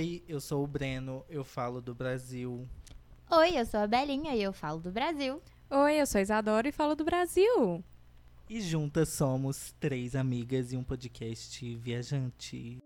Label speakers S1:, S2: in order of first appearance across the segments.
S1: Oi, eu sou o Breno, eu falo do Brasil.
S2: Oi, eu sou a Belinha e eu falo do Brasil.
S3: Oi, eu sou a Isadora e falo do Brasil.
S1: E juntas somos três amigas e um podcast viajante.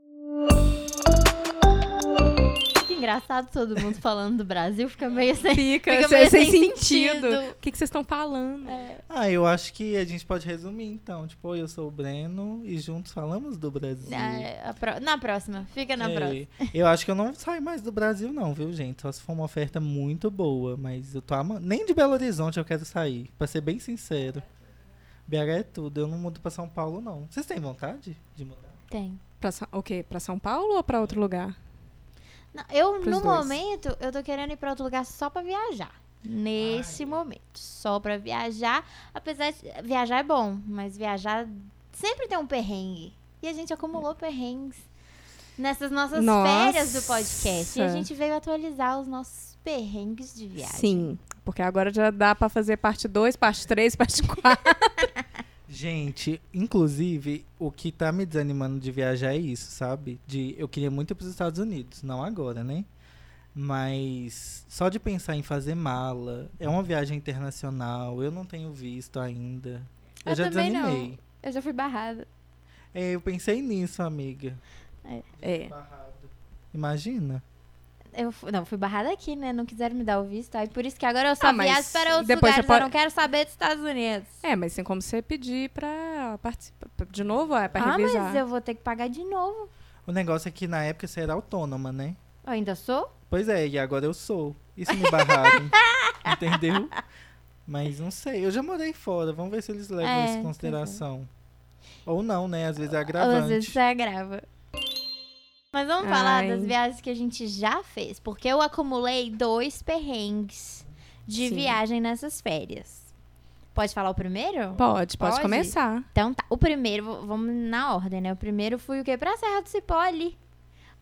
S2: Engraçado todo mundo falando do Brasil, fica meio sem,
S3: Fica,
S2: fica meio
S3: sem
S2: sem
S3: sentido.
S2: sentido.
S3: O que, que vocês estão falando?
S1: Ah, eu acho que a gente pode resumir então. Tipo, eu sou o Breno e juntos falamos do Brasil.
S2: Ah, a pró- na próxima, fica na
S1: É,
S2: próxima.
S1: Eu acho que eu não saio mais do Brasil, não, viu, gente? Só se for uma oferta muito boa. Mas eu tô amando. Nem de Belo Horizonte eu quero sair, pra ser bem sincero. BH é tudo, eu não mudo pra São Paulo, não. Vocês têm vontade de mudar?
S2: Tem.
S3: Pra, o quê? Pra São Paulo ou pra outro lugar?
S2: Não, eu, no
S3: dois.
S2: momento, eu tô querendo ir pra outro lugar só pra viajar. Nesse momento. Só pra viajar. Apesar de viajar é bom, mas viajar sempre tem um perrengue. E a gente acumulou perrengues nessas nossas
S3: Nossa.
S2: férias do podcast. E a gente veio atualizar os nossos perrengues de viagem.
S3: Sim, porque agora já dá pra fazer parte 2, parte 3, parte 4.
S1: Gente, inclusive, o que tá me desanimando de viajar é isso, sabe? De eu queria muito ir pros Estados Unidos, não agora, né? Mas só de pensar em fazer mala, é uma viagem internacional, eu não tenho visto ainda. Eu,
S2: Eu
S1: já
S2: também não.
S1: desanimei.
S2: Eu já fui barrada.
S1: É, eu pensei nisso, amiga.
S3: É.
S1: Barrado. Imagina.
S2: Eu fu- não, fui barrada aqui, né? Não quiseram me dar o visto. Aí por isso que agora eu só
S3: Ah,
S2: viajo para outros
S3: depois você
S2: lugares.
S3: pode-
S2: Eu não quero saber dos Estados Unidos.
S3: É, mas tem como você pedir pra participar. De novo, é pra
S2: ah,
S3: revisar.
S2: mas eu vou ter que pagar de novo.
S1: O negócio é que na época você era autônoma, né?
S2: Eu ainda sou?
S1: Pois é, e agora eu sou. Isso me barraram. entendeu? Mas não sei, eu já morei fora. Vamos ver se eles levam
S2: É,
S1: isso em consideração. Ou não, né? Às vezes é agravante.
S2: Às vezes você agrava. Mas vamos falar
S3: Ai.
S2: das viagens que a gente já fez. Porque eu acumulei dois perrengues de
S3: Sim.
S2: viagem nessas férias. Pode falar o primeiro?
S3: Pode, pode,
S2: Pode?
S3: começar.
S2: Então tá. O primeiro, vamos na ordem, né? O primeiro fui o quê? Pra Serra do Cipó ali.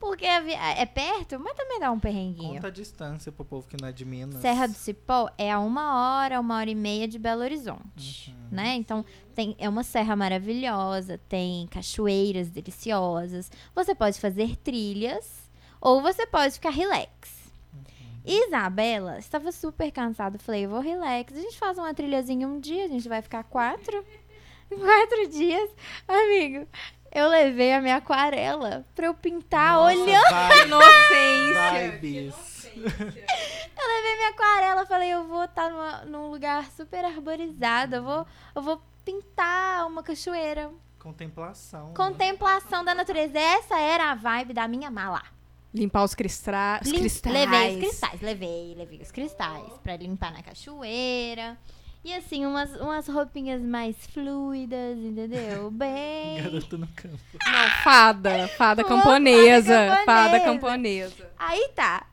S2: Porque é perto, mas também dá um perrenguinho.
S1: Conta a distância pro povo que não é de Minas.
S2: Serra do Cipó é a uma hora, uma hora e meia de Belo Horizonte,
S1: Uhum.
S2: né? Então tem, é uma serra maravilhosa, tem cachoeiras deliciosas. Você pode fazer trilhas ou você pode ficar relax. Isabela estava super cansada. Falei, vou relax. A gente faz uma trilhazinha um dia, a gente vai ficar quatro, quatro dias. Amigo, eu levei a minha aquarela pra eu pintar
S1: Nossa,
S2: olhando.
S1: vai-
S3: Inocência.
S1: Vibes.
S2: Eu levei minha aquarela, falei, eu vou estar num lugar super arborizado, eu vou, eu vou pintar uma cachoeira.
S1: Contemplação. né?
S2: Contemplação da natureza. Essa era a vibe da minha mala.
S3: Limpar os, cristra... os
S2: Lim-
S3: cristais.
S2: Levei os cristais, levei, levei os cristais pra limpar na cachoeira. E assim, umas, umas roupinhas mais fluidas, entendeu? Bem.
S1: Garoto no campo.
S3: Não, fada. Fada camponesa.
S2: fada camponesa. Aí tá.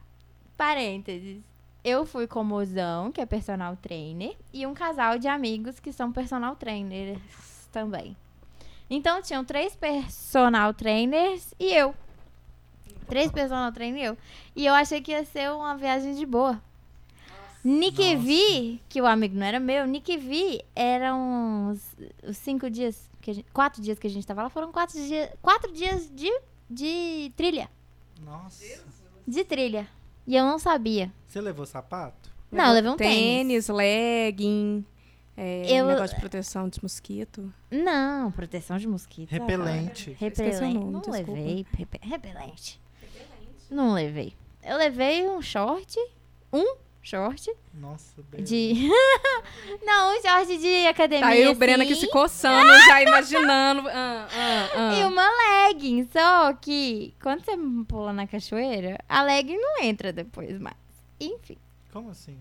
S2: Parênteses. Eu fui com o mozão, que é personal trainer, e um casal de amigos que são personal trainers também. Então tinham três personal trainers e eu. Três personal trainers e eu. E eu achei que ia ser uma viagem de boa. Nick
S1: Nossa.
S2: V, que o amigo não era meu, Nick V eram os, os cinco dias, que a gente- quatro dias que a gente tava lá, foram quatro dias, quatro dias de, de trilha.
S1: Nossa.
S2: De trilha. E eu não sabia.
S1: Você levou sapato?
S2: Não, eu levei um tênis.
S3: Tênis, legging. É,
S2: Eu-
S3: Negócio de proteção de mosquito.
S2: Não, proteção de mosquito.
S1: Repelente.
S3: O
S2: Repelente.
S3: nome,
S2: não
S3: desculpa.
S2: levei. repe- Repelente. Não levei. Eu levei um short. Um short
S1: Nossa, bem.
S2: de. não, um short de academia.
S3: Tá aí o Breno aqui
S2: assim,
S3: se coçando, já imaginando. Ah, ah, ah.
S2: E uma legging. Só que quando você pula na cachoeira, a legging não entra depois mais. Enfim.
S1: Como assim?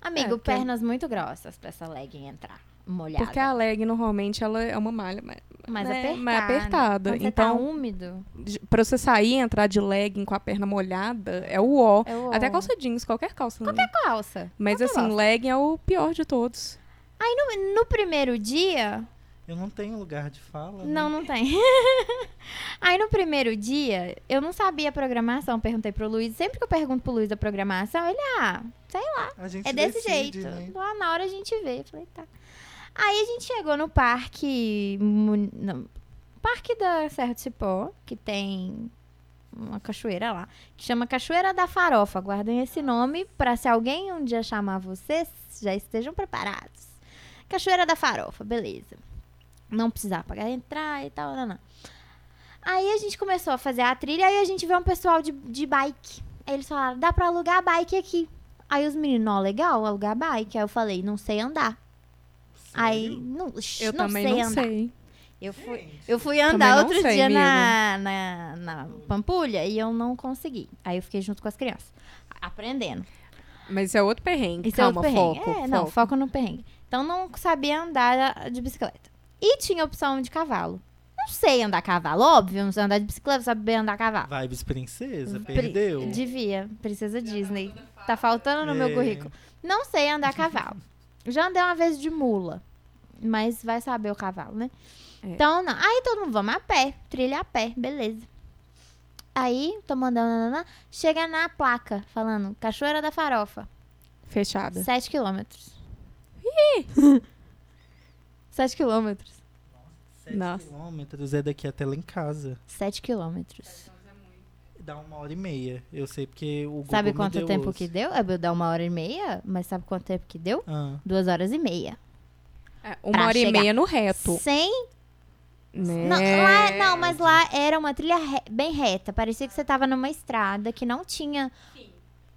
S2: Amigo,
S3: porque-
S2: pernas muito grossas pra essa legging entrar. Molhada.
S3: Porque a leg, normalmente, ela é uma malha mais,
S2: mais
S3: né,
S2: apertada.
S3: mais apertada.
S2: Quando você
S3: Então,
S2: tá úmido.
S3: pra você sair e entrar de legging com a perna molhada, é o ó.
S2: É o
S3: Até calça jeans, qualquer calça. Qualquer
S2: calça.
S3: Mas
S2: qualquer
S3: assim,
S2: calça.
S3: legging é o pior de todos.
S2: Aí no, no primeiro dia.
S1: Eu não tenho lugar de fala. né?
S2: Não, não tem. Aí no primeiro dia, eu não sabia a programação. Perguntei pro Luiz. Sempre que eu pergunto pro Luiz a programação, ele, ah, sei lá.
S1: A gente
S2: É desse
S1: decide,
S2: jeito.
S1: Né?
S2: Lá na hora a gente vê. Eu falei, tá. Aí a gente chegou no parque. Não, parque da Serra do Cipó, que tem uma cachoeira lá, que chama Cachoeira da Farofa. Guardem esse nome para se alguém um dia chamar vocês, já estejam preparados. Cachoeira da Farofa, beleza. Não precisava pagar entrar e tal, não, não. Aí a gente começou a fazer a trilha, aí a gente vê um pessoal de, de bike. Aí eles falaram, dá pra alugar bike aqui. Aí os meninos, ó, legal, alugar bike. Aí eu falei, não sei andar. Aí, não,
S3: Eu
S2: não
S3: também
S2: sei
S3: não
S2: andar.
S3: sei.
S2: Eu fui,
S1: Gente.
S2: eu fui andar outro
S3: sei,
S2: dia
S3: amigo.
S2: na, na, na Pampulha e eu não consegui. Aí eu fiquei junto com as crianças, aprendendo.
S3: Mas é outro perrengue.
S2: Isso é
S3: Calma,
S2: outro perrengue.
S3: foco.
S2: É, não,
S3: foco.
S2: foco no perrengue. Então não sabia andar de bicicleta. E tinha opção de cavalo. Não sei andar a cavalo, óbvio, não sei andar de bicicleta, saber andar a cavalo.
S1: Vibes princesa,
S2: Pri-
S1: perdeu.
S2: Devia, princesa Disney. Tá faltando no meu
S1: É.
S2: currículo. Não sei andar a cavalo. Já andei uma vez de mula, mas vai saber o cavalo, né?
S3: É.
S2: Então, não. Aí todo mundo, vamos a pé, trilha a pé, beleza. Aí, tô mandando, nananã, chega na placa, falando, Cachoeira da Farofa,
S3: Fechada.
S2: 7 quilômetros. 7 quilômetros.
S1: Sete
S3: Nossa.
S1: quilômetros é daqui até lá em casa.
S2: 7 quilômetros.
S1: Dá uma hora e meia. Eu sei porque o Google
S2: Sabe
S1: me
S2: quanto
S1: deu
S2: tempo que deu? É, dá uma hora e meia, mas sabe quanto tempo que deu?
S1: Ah,
S2: Duas horas e meia.
S3: É, uma
S2: Pra
S3: hora e meia no reto.
S2: Sem
S3: Né?
S2: Não, lá, não, mas lá era uma trilha re- bem reta. Parecia que você tava numa estrada que não tinha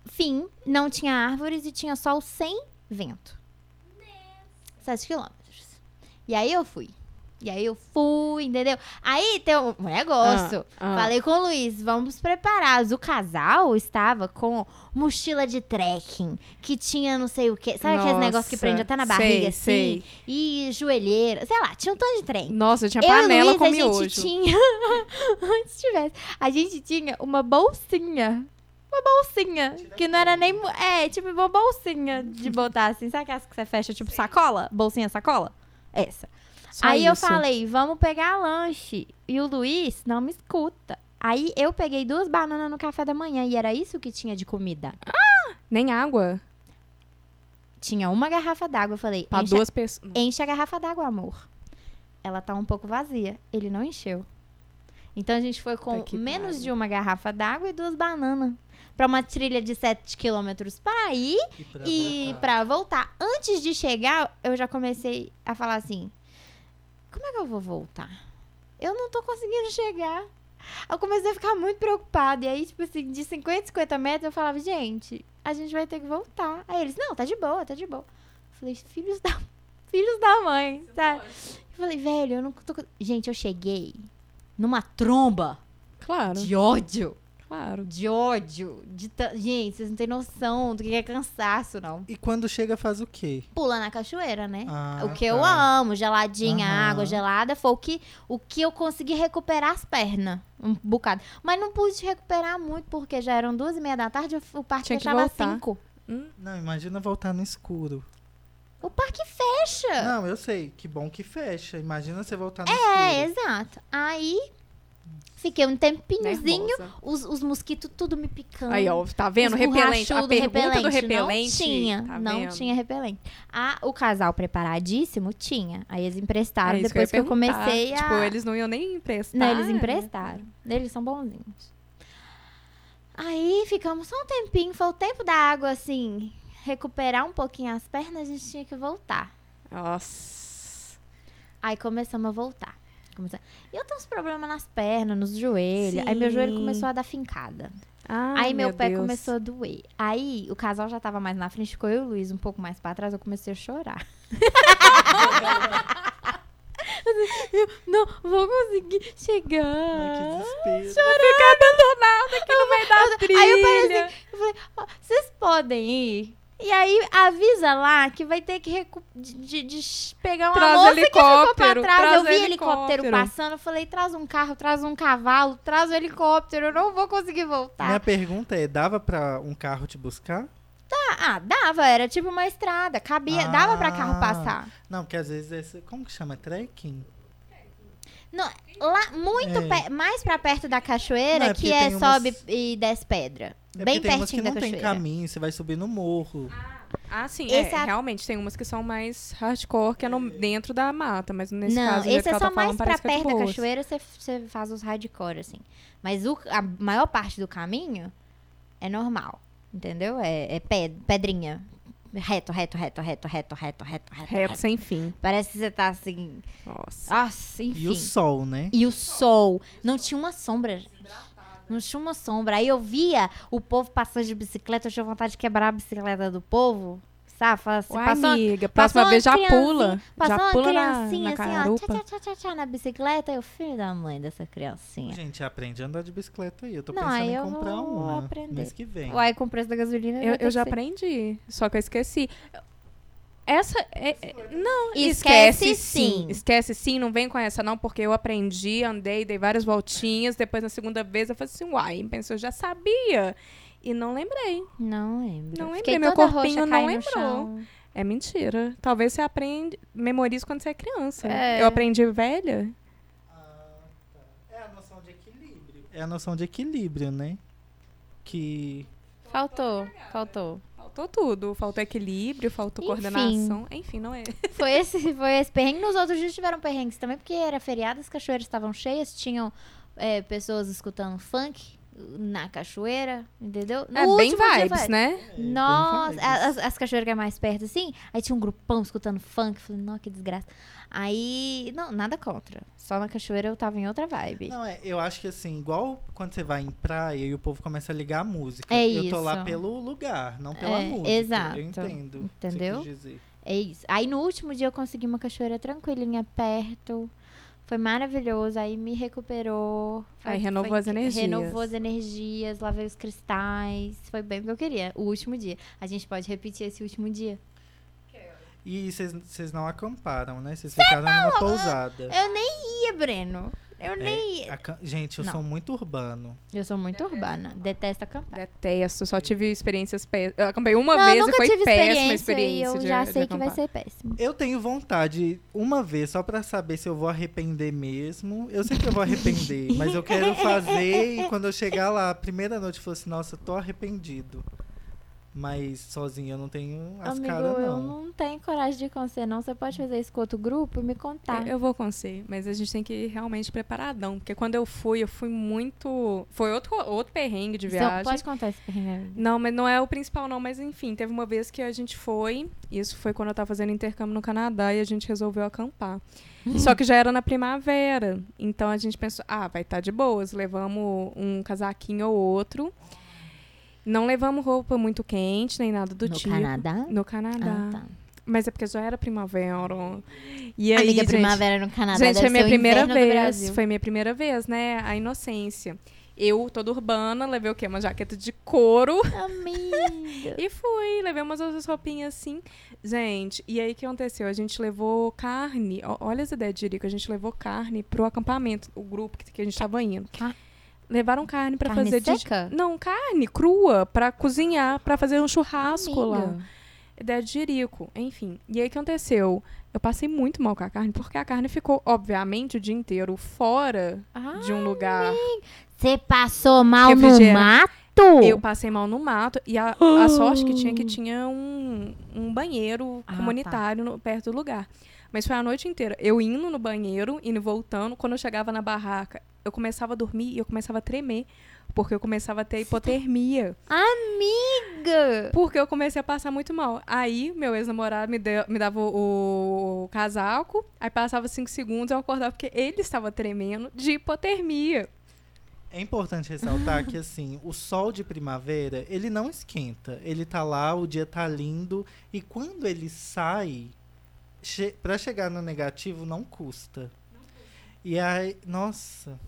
S2: fim, não tinha árvores e tinha sol sem vento. Sete quilômetros. E aí eu fui. E aí eu fui, entendeu? Aí tem um negócio.
S3: Ah, ah.
S2: Falei com o Luiz, vamos preparados. O casal estava com mochila de trekking, que tinha não sei o quê. Sabe aqueles
S3: Nossa,
S2: negócios que prende até na
S3: sei,
S2: barriga, assim?
S3: sei.
S2: E joelheira, sei lá, tinha um tanto de trem.
S3: Nossa, tinha
S2: Eu
S3: panela
S2: o
S3: com
S2: Luiz, a
S3: miojo.
S2: gente tinha. Antes tivesse. A gente tinha uma bolsinha. Uma bolsinha. Que não era nem. É, tipo uma bolsinha de botar assim. Sabe aquelas que você fecha, tipo sacola? Bolsinha sacola? Essa.
S3: Só
S2: Aí eu
S3: isso.
S2: falei, vamos pegar lanche. E o Luiz não me escuta. Aí eu peguei duas bananas no café da manhã e era isso que tinha de comida.
S3: Nem água.
S2: Tinha uma garrafa d'água. Eu falei,
S3: Pra
S2: enche,
S3: duas pessoas.
S2: enche a garrafa d'água, amor. Ela tá um pouco vazia. Ele não encheu. Então a gente foi com menos de uma garrafa d'água e duas bananas. Pra uma trilha de 7 quilômetros para ir
S1: e pra
S2: e
S1: voltar.
S2: pra voltar. Antes de chegar, eu já comecei a falar assim: como é que eu vou voltar? Eu não tô conseguindo chegar. Eu comecei a ficar muito preocupada. E aí, tipo assim, de 50, 50 metros, eu falava, gente, a gente vai ter que voltar. Aí eles, não, tá de boa, tá de boa. Eu falei, filhos da, filhos da mãe, sabe? Eu falei, velho, eu não tô. Gente, eu cheguei numa tromba
S3: Claro,
S2: de ódio.
S3: Claro.
S2: De ódio. De ta- Gente, vocês não têm noção do que é cansaço, não.
S1: E quando chega, faz o quê?
S2: Pula na cachoeira, né?
S1: Ah,
S2: o que
S1: tá.
S2: eu amo, geladinha,
S1: Aham.
S2: água gelada, foi o que, o que eu consegui recuperar as pernas. Um bocado. Mas não pude recuperar muito, porque já eram duas e meia da tarde, o parque
S3: Tinha
S2: fechava às cinco.
S3: Hum,
S1: Não, imagina voltar no escuro.
S2: O parque fecha.
S1: Não, eu sei. Que bom que fecha. Imagina você voltar no
S2: É,
S1: escuro.
S2: exato. Aí, fiquei um tempinhozinho,
S3: nervosa.
S2: os, os mosquitos tudo me picando.
S3: Aí, ó, tá vendo? Repelente. A pergunta do repelente.
S2: Não tinha,
S3: tá
S2: não
S3: vendo?
S2: tinha repelente. Ah, o casal preparadíssimo tinha. Aí eles emprestaram
S3: É
S2: depois que
S3: ia
S2: eu, comecei a...
S3: Tipo, eles não iam nem emprestar.
S2: Não, eles emprestaram. Eles são bonzinhos. Aí ficamos só um tempinho, foi o tempo da água, assim, recuperar um pouquinho as pernas, a gente tinha que voltar.
S3: Nossa.
S2: Aí começamos a voltar. Começa- E eu tenho uns problemas nas pernas, nos joelhos. Aí meu joelho
S3: Sim.
S2: começou a dar fincada.
S3: Ai,
S2: Aí meu, pé
S3: Deus.
S2: começou a doer. Aí o casal já tava mais na frente, ficou eu e o Luiz um pouco mais pra trás, eu comecei a chorar. Eu não vou conseguir chegar.
S1: Ai, que desespero.
S3: Ficar abandonada aqui no meio da trilha.
S2: Aí eu falei assim, eu falei, "Ó, vocês podem ir? E aí avisa lá que vai ter que recu- de, de- pegar uma
S3: Traz
S2: moça que ficou pra
S3: helicóptero,
S2: trás.
S3: traz
S2: eu vi helicóptero
S3: helicóptero.
S2: passando, eu falei, traz um carro, traz um cavalo, traz o helicóptero, eu não vou conseguir voltar.
S1: Minha pergunta é, dava pra um carro te buscar?
S2: Ah, ah, dava, era tipo uma estrada, cabia, dava pra carro
S1: Ah.
S2: passar.
S1: Não, porque às vezes esse... Como que chama? Trekking?
S2: Não, lá, muito
S1: É.
S2: pe- mais pra perto da cachoeira,
S1: Não, é
S2: que é
S1: umas-
S2: sobe e desce pedra.
S1: É
S2: Bem
S1: porque tem umas que
S2: pertinho da
S1: não tem
S2: cachoeira.
S1: caminho, você vai subir no morro.
S3: Ah, sim,
S2: Esse
S3: é,
S2: é a-
S3: realmente tem umas que são mais hardcore, que é no- dentro da mata, mas nesse
S2: não,
S3: caso,
S2: esse é só
S3: tá
S2: mais
S3: falando,
S2: pra
S3: é
S2: perto da
S3: boas.
S2: cachoeira, você, você faz os hardcore, assim. Mas o- a maior parte do caminho é normal, entendeu? É, é ped- pedrinha. Reto, reto, reto, reto, reto, reto, reto, reto.
S3: Reto sem fim.
S2: Parece que você tá assim.
S3: Nossa.
S2: Nossa, enfim.
S1: E o sol, né?
S2: E o sol. Não tinha uma sombra. Não tinha uma sombra. Aí eu via o povo passando de bicicleta, eu tinha vontade de quebrar a bicicleta do povo. Sabe? Fala assim,
S3: Uai,
S2: passou,
S3: amiga,
S2: passou
S3: próxima vez já pula.
S2: passou
S3: Já
S2: uma
S3: pula na,
S2: criancinha
S3: na
S2: assim, ó, tchá, tchá, tchá, tchá, na bicicleta. Eu, filho da mãe dessa criancinha.
S1: Gente, aprende a andar de bicicleta aí. Eu tô
S2: Não,
S1: pensando
S2: aí
S1: em
S2: eu
S1: comprar
S2: vou
S1: uma
S2: aprender.
S1: mês que vem.
S2: Uai, com o preço da gasolina.
S3: Eu, eu já
S2: ser.
S3: aprendi, só que eu esqueci. Essa. é- é- não,
S2: Esquece
S3: esquece,
S2: sim.
S3: sim. Esquece sim, não vem com essa, não, porque eu aprendi, andei, dei várias voltinhas. Depois, na segunda vez, eu falei assim, uai, pensei, eu já sabia. E não lembrei.
S2: Não lembro.
S3: Não
S2: Fiquei
S3: lembrei, meu corpinho
S2: roxa,
S3: não lembrou.
S2: chão.
S3: É mentira. Talvez você aprende, memorize quando você é criança.
S2: É.
S3: Eu aprendi velha.
S1: É a noção de equilíbrio. É a noção de equilíbrio, né? Que.
S2: Faltou, faltou.
S3: Faltou tudo. Faltou equilíbrio, faltou
S2: Enfim.
S3: coordenação. Enfim, não é.
S2: Foi esse, foi esse perrengue. Nos outros dias tiveram perrengues também, porque era feriado, as cachoeiras estavam cheias, tinham é, pessoas escutando funk na cachoeira, entendeu? No
S3: é bem
S2: último dia
S3: vibes,
S2: foi-
S3: né?
S1: é,
S2: Nossa, as, as cachoeiras que é mais perto, assim, aí tinha um grupão escutando funk, falei, nossa, que desgraça. Aí, não, nada contra. Só na cachoeira eu tava em outra vibe.
S1: Não, é, eu acho que assim, igual quando você vai em praia e o povo começa a ligar a música.
S2: É
S1: eu tô lá pelo lugar, não pela
S2: É,
S1: música.
S2: exato.
S1: Eu entendo.
S2: Entendeu?
S1: quis dizer.
S2: É isso. Aí no último dia eu consegui uma cachoeira tranquilinha perto. Foi maravilhoso. Aí me recuperou. Foi-
S3: Aí renovou
S2: foi
S3: as energias.
S2: Renovou as energias, lavei os cristais. Foi bem o que eu queria. O último dia. A gente pode repetir esse último dia.
S1: E vocês- vocês não acamparam, né? Vocês ficaram numa pousada.
S2: Eu nem ia, Breno. Eu nem ia.
S1: Acam- Gente, eu
S2: Não.
S1: sou muito urbano.
S2: Eu sou muito urbana. Detesto acampar.
S3: Detesto, só tive experiências péssimas. Eu acampei uma
S2: não,
S3: vez
S2: nunca
S3: e foi
S2: tive
S3: péssima
S2: experiência,
S3: experiência.
S2: e eu
S3: de-
S2: já sei que vai
S3: acampar.
S2: ser péssimo.
S1: Eu tenho vontade, uma vez, só pra saber se eu vou arrepender mesmo. Eu sei que eu vou arrepender, mas eu quero fazer e quando eu chegar lá, a primeira noite, eu falo assim, nossa, tô arrependido. Mas sozinho eu não tenho as
S2: Amigo,
S1: caras,
S2: eu
S1: não.
S2: não tenho coragem de ir com você, não. Você pode fazer isso com outro grupo e me contar.
S3: Eu vou com você, mas a gente tem que ir realmente preparadão. Porque quando eu fui, eu fui muito. Foi outro, outro perrengue de
S2: Então,
S3: viagem.
S2: pode contar esse perrengue.
S3: Não, mas não é o principal, não. Mas enfim, teve uma vez que a gente foi. Isso foi quando eu tava fazendo intercâmbio no Canadá e a gente resolveu acampar. Só que já era na primavera. Então a gente pensou, ah, vai estar de boas. Levamos um casaquinho ou outro. Não levamos roupa muito quente, nem nada do
S2: no
S3: tipo.
S2: Canadá?
S3: No Canadá.
S2: Ah, tá.
S3: Mas é porque já era primavera. E aí,
S2: Amiga,
S3: gente,
S2: primavera no Canadá
S3: Gente, foi minha primeira vez. Foi minha primeira vez, né? A inocência. Eu, toda urbana, levei o quê? Uma jaqueta de couro.
S2: Amiga.
S3: E fui, levei umas outras roupinhas assim. Gente, e aí o que aconteceu? A gente levou carne. Olha as ideias de Jerico. A gente levou carne pro acampamento, o grupo que, que a gente tava indo.
S2: Car-
S3: Levaram carne
S2: Carne
S3: fazer de-
S2: seca?
S3: Não, carne crua pra cozinhar, pra fazer um churrasco lá.
S2: Amiga.
S3: Ideia de Jerico, enfim. E aí o que aconteceu? Eu passei muito mal com a carne, porque a carne ficou, obviamente, o dia inteiro fora
S2: Ah,
S3: de um lugar.
S2: Você passou mal no mato?
S3: Eu passei mal no mato e a, a sorte que tinha é que tinha um, um banheiro
S2: Ah,
S3: comunitário no- perto do lugar. Mas foi a noite inteira. Eu indo no banheiro, indo e voltando. Quando eu chegava na barraca, eu começava a dormir e eu começava a tremer. Porque eu começava a ter hipotermia.
S2: Amiga!
S3: Porque eu comecei a passar muito mal. Aí, meu ex-namorado me, deu- me dava o, o casaco. Aí passava cinco segundos eu acordava porque ele estava tremendo de hipotermia.
S1: É importante ressaltar que, assim, o sol de primavera, ele não esquenta. Ele tá lá, o dia tá lindo. E quando ele sai, che pra chegar no negativo, não custa. E aí, nossa.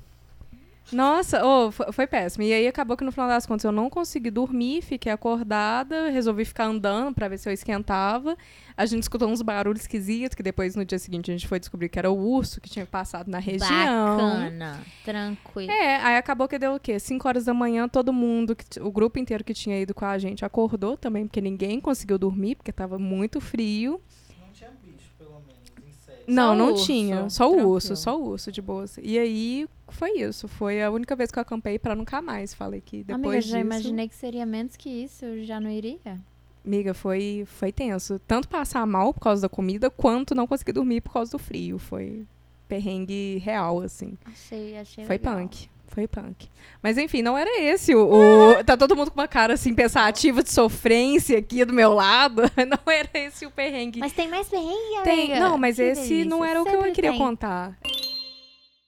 S3: Nossa, oh, foi, péssimo. E aí acabou que no final das contas eu não consegui dormir, fiquei acordada, resolvi ficar andando pra ver se eu esquentava. A gente escutou uns barulhos esquisitos, que depois no dia seguinte a gente foi descobrir que era o urso que tinha passado na região.
S2: Bacana. Tranquilo.
S3: É, aí acabou que deu o quê? 5 horas da manhã, todo mundo, o grupo inteiro que tinha ido com a gente acordou também, porque ninguém conseguiu dormir, porque tava muito frio.
S1: Não tinha bicho, pelo menos, inseto.
S3: Não,
S2: o
S3: não
S2: urso,
S3: tinha. Só o
S1: tranquilo.
S3: urso, só o urso de boas. E aí foi isso. Foi a única vez que eu acampei pra nunca mais. Falei que depois
S2: Amiga, já
S3: disso.
S2: imaginei que seria menos que isso. Eu já não iria.
S3: Amiga, foi, foi tenso. Tanto passar mal por causa da comida, quanto não conseguir dormir por causa do frio. Foi perrengue real, assim.
S2: Achei, achei
S3: Foi
S2: legal.
S3: punk. Foi punk. Mas enfim, não era esse o, o- Tá todo mundo com uma cara assim, pensativa de sofrência aqui do meu lado. Não era esse o perrengue.
S2: Mas tem mais perrengue,
S3: Tem,
S2: amiga?
S3: não, mas
S2: Que
S3: esse não
S2: delícia.
S3: era o que eu
S2: Sempre
S3: queria
S2: tem.
S3: contar.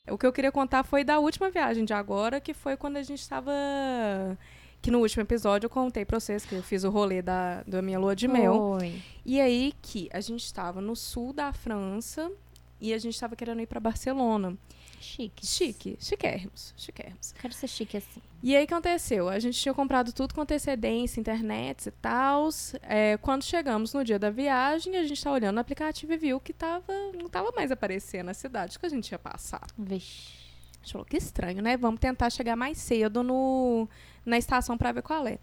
S3: O que eu queria contar foi da última viagem de agora, que foi quando a gente tava. Que no último episódio eu contei pra vocês que eu fiz o rolê da, da minha lua de mel.
S2: Foi.
S3: E aí que a gente estava no sul da França e a gente estava querendo ir pra Barcelona.
S2: Chique.
S3: Chique, chiquérrimos, chiquérrimos.
S2: Quero ser chique assim.
S3: E aí o que aconteceu? A gente tinha comprado tudo com antecedência, internet e tal. quando chegamos no dia da viagem, a gente tá olhando no aplicativo e viu que tava, não tava mais aparecendo a cidade que a gente ia passar.
S2: Vixe.
S3: A gente falou, que estranho, né? Vamos tentar chegar mais cedo no, na estação pra ver qual é.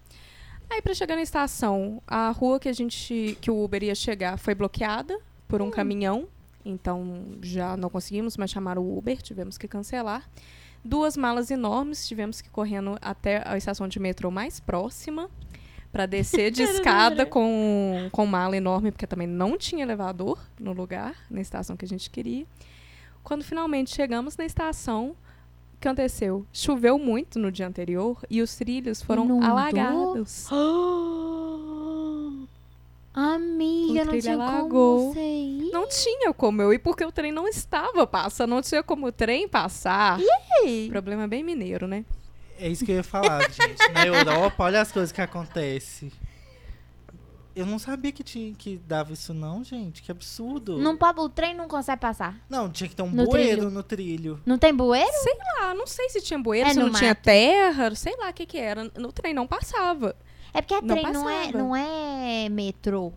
S3: Aí, pra chegar na estação, a rua que a gente que o Uber ia chegar foi bloqueada por um caminhão. Então, já não conseguimos mais chamar o Uber, tivemos que cancelar. Duas malas enormes, tivemos que ir correndo até a estação de metrô mais próxima para descer de escada com, com mala enorme, porque também não tinha elevador no lugar, na estação que a gente queria. Quando finalmente chegamos na estação, o que aconteceu? Choveu muito no dia anterior e os trilhos foram
S2: Inundou?
S3: alagados.
S2: Amiga,
S3: O
S2: não tinha
S3: alagou.
S2: como você ir.
S3: Não tinha como eu ir porque o trem não estava passando, não tinha como o trem passar. Problema bem mineiro, né?
S1: É isso que eu ia falar, gente. Na Europa, olha as coisas que acontecem. Eu não sabia que tinha que dava isso não, gente. Que absurdo.
S2: Não, pode- o trem não consegue passar.
S1: Não, tinha que ter um
S2: No
S1: bueiro
S2: trilho.
S1: no trilho.
S2: Não tem bueiro?
S3: Ah, não sei se tinha bueiro,
S2: É
S3: se não tinha
S2: mato.
S3: terra, sei lá o que que era. No trem não passava.
S2: É porque é
S3: Não
S2: trem, não é, não é metrô.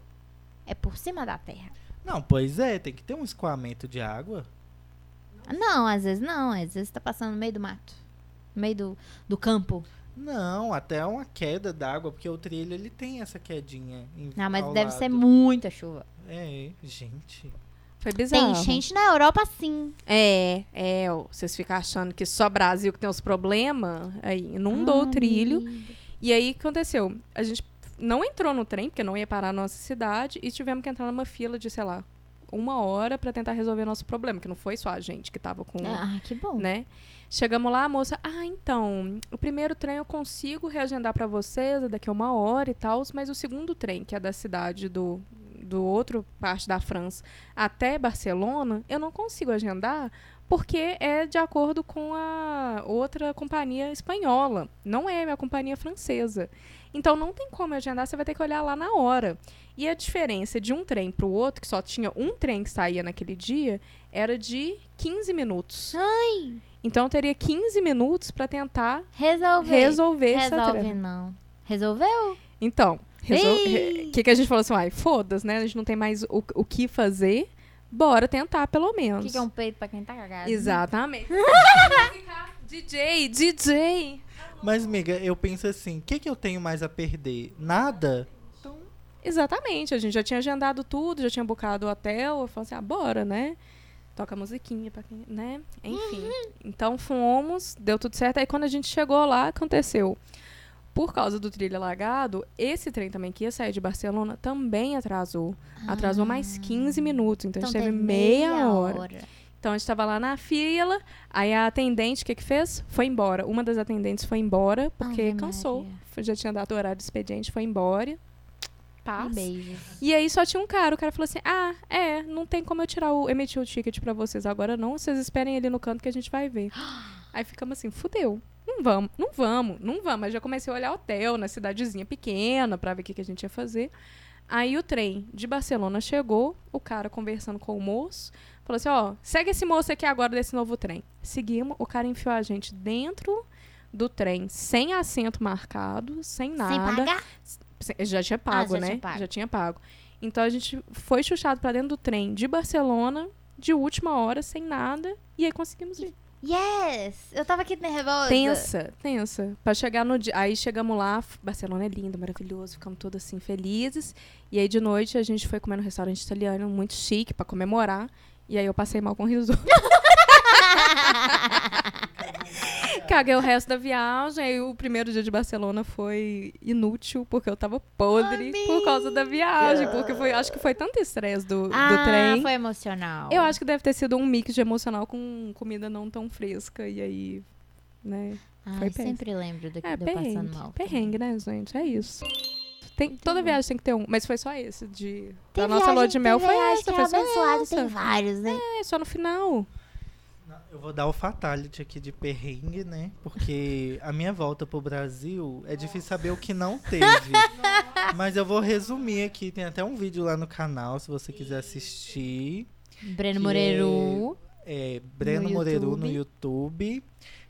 S2: É por cima da terra.
S1: Não, pois é, tem que ter um escoamento de água.
S2: Não, às vezes não. Às vezes tá passando no meio do mato. No meio do, do campo.
S1: Não, até uma queda d'água, porque o trilho ele tem essa quedinha. em-
S2: Não, mas
S1: ao
S2: deve
S1: lado.
S2: ser muita chuva.
S1: É, gente.
S3: Foi bizarro.
S2: Tem enchente na Europa, sim.
S3: É, é, vocês ficam achando que só Brasil que tem os problemas, aí inundou o trilho. E aí, o que aconteceu? A gente não entrou no trem, porque não ia parar na nossa cidade, e tivemos que entrar numa fila de, sei lá, uma hora pra tentar resolver nosso problema, que não foi só a gente que tava com,
S2: Ah, que bom.
S3: né? Chegamos lá, a moça, ah, então, o primeiro trem eu consigo reagendar pra vocês daqui a uma hora e tal, mas o segundo trem, que é da cidade do, do outro parte da França até Barcelona, eu não consigo agendar porque é de acordo com a outra companhia espanhola, não é a minha companhia francesa. Então não tem como agendar, você vai ter que olhar lá na hora. E a diferença de um trem para o outro, que só tinha um trem que saía naquele dia, era de 15 minutos.
S2: Ai,
S3: Então eu teria 15 minutos para tentar
S2: resolve.
S3: resolver essa
S2: Resolve
S3: treta.
S2: não. Resolveu?
S3: Então, o
S2: Ei!
S3: que, que a gente falou assim? Ai, foda-se, né? A gente não tem mais o, o que fazer. Bora tentar, pelo
S2: O
S3: menos.
S2: que, que é um peito pra quem tá cagado?
S3: Exatamente. DJ, DJ.
S1: Mas, amiga, eu penso assim, o que, que eu tenho mais a perder? Nada?
S3: Exatamente. A gente já tinha agendado tudo, já tinha bucado o hotel. Eu falei assim, ah, bora, né? Toca musiquinha pra quem, né? Enfim. Então fomos, deu tudo certo. Aí quando a gente chegou lá, aconteceu. Por causa do trilho alagado, esse trem também que ia sair de Barcelona também atrasou. Atrasou mais 15 minutos. Então, a gente teve meia, hora. Então a gente tava lá na fila, aí a atendente, o que que fez? Foi embora. Uma das atendentes foi embora, porque
S2: Ave
S3: cansou.
S2: Maria.
S3: Já tinha dado o horário do expediente, foi embora.
S2: Um
S3: Paz.
S2: beijo.
S3: E aí só tinha um cara, o cara falou assim: "Ah, é, não tem como eu tirar o emitir o ticket pra vocês agora não, vocês esperem ali no canto que a gente vai ver". Aí ficamos assim, fudeu. Não vamos, não vamos, não vamos. Aí já comecei a olhar hotel na cidadezinha pequena pra ver o que, que a gente ia fazer. Aí o trem de Barcelona chegou, o cara conversando com o moço, falou assim: ó, segue esse moço aqui agora desse novo trem. Seguimos, o cara enfiou a gente dentro do trem, sem assento marcado, sem nada.
S2: Sem pagar?
S3: Já tinha pago,
S2: já
S3: né?
S2: tinha pago.
S3: Já tinha pago. Então a gente foi chuchado pra dentro do trem de Barcelona, de última hora, sem nada, e aí conseguimos ir.
S2: Yes! Eu tava aqui nervosa.
S3: Tensa, tensa. Pra chegar no dia. Aí chegamos lá, Barcelona é lindo, maravilhoso, ficamos todos assim felizes. E aí de noite a gente foi comer num restaurante italiano muito chique pra comemorar. E aí eu passei mal com risoto. Caguei o resto da viagem. Aí o primeiro dia de Barcelona foi inútil, porque eu tava podre por causa da viagem. Porque foi, acho que foi tanto estresse do, do
S2: ah,
S3: trem.
S2: foi emocional.
S3: Eu acho que deve ter sido um mix de emocional com comida não tão fresca. E aí, né? Foi péssimo.
S2: sempre lembro do,
S3: É,
S2: do
S3: perrengue.
S2: passando mal.
S3: Perrengue, né, gente? É isso. Tem, toda
S2: bom.
S3: viagem tem que ter um. Mas foi só esse. De,
S2: Tem
S3: a nossa lua de mel foi essa.
S2: que
S3: Foi
S2: é
S3: só
S2: abençoado,
S3: essa.
S2: tem vários, né?
S3: É, só no final.
S1: Eu vou dar o fatality aqui de perrengue, né? Porque a minha volta pro Brasil é difícil saber o que não teve. Mas eu vou resumir aqui. Tem até um vídeo lá no canal, se você quiser assistir.
S2: Breno Moreiro.
S1: É Breno
S2: No
S1: Moreiro no.
S2: YouTube.